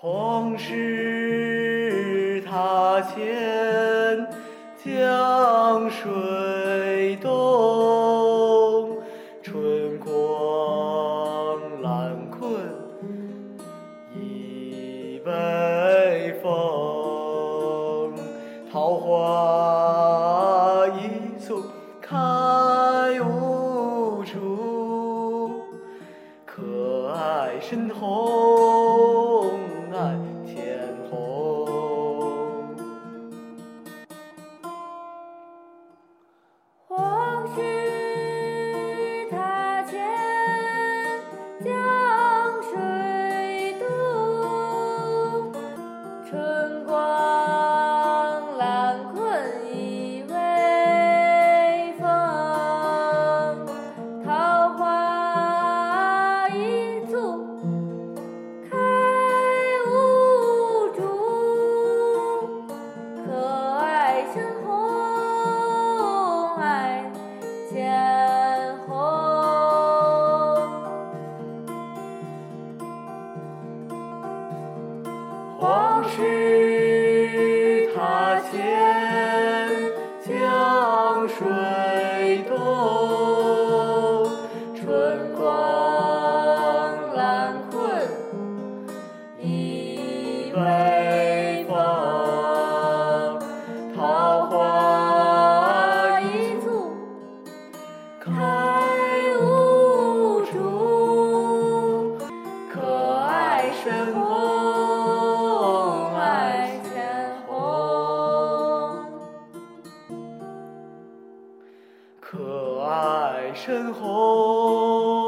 红石塔前江水东，春光懒困倚北风，桃花一簇开无处，可爱深红可爱深红爱浅红。往事可爱深红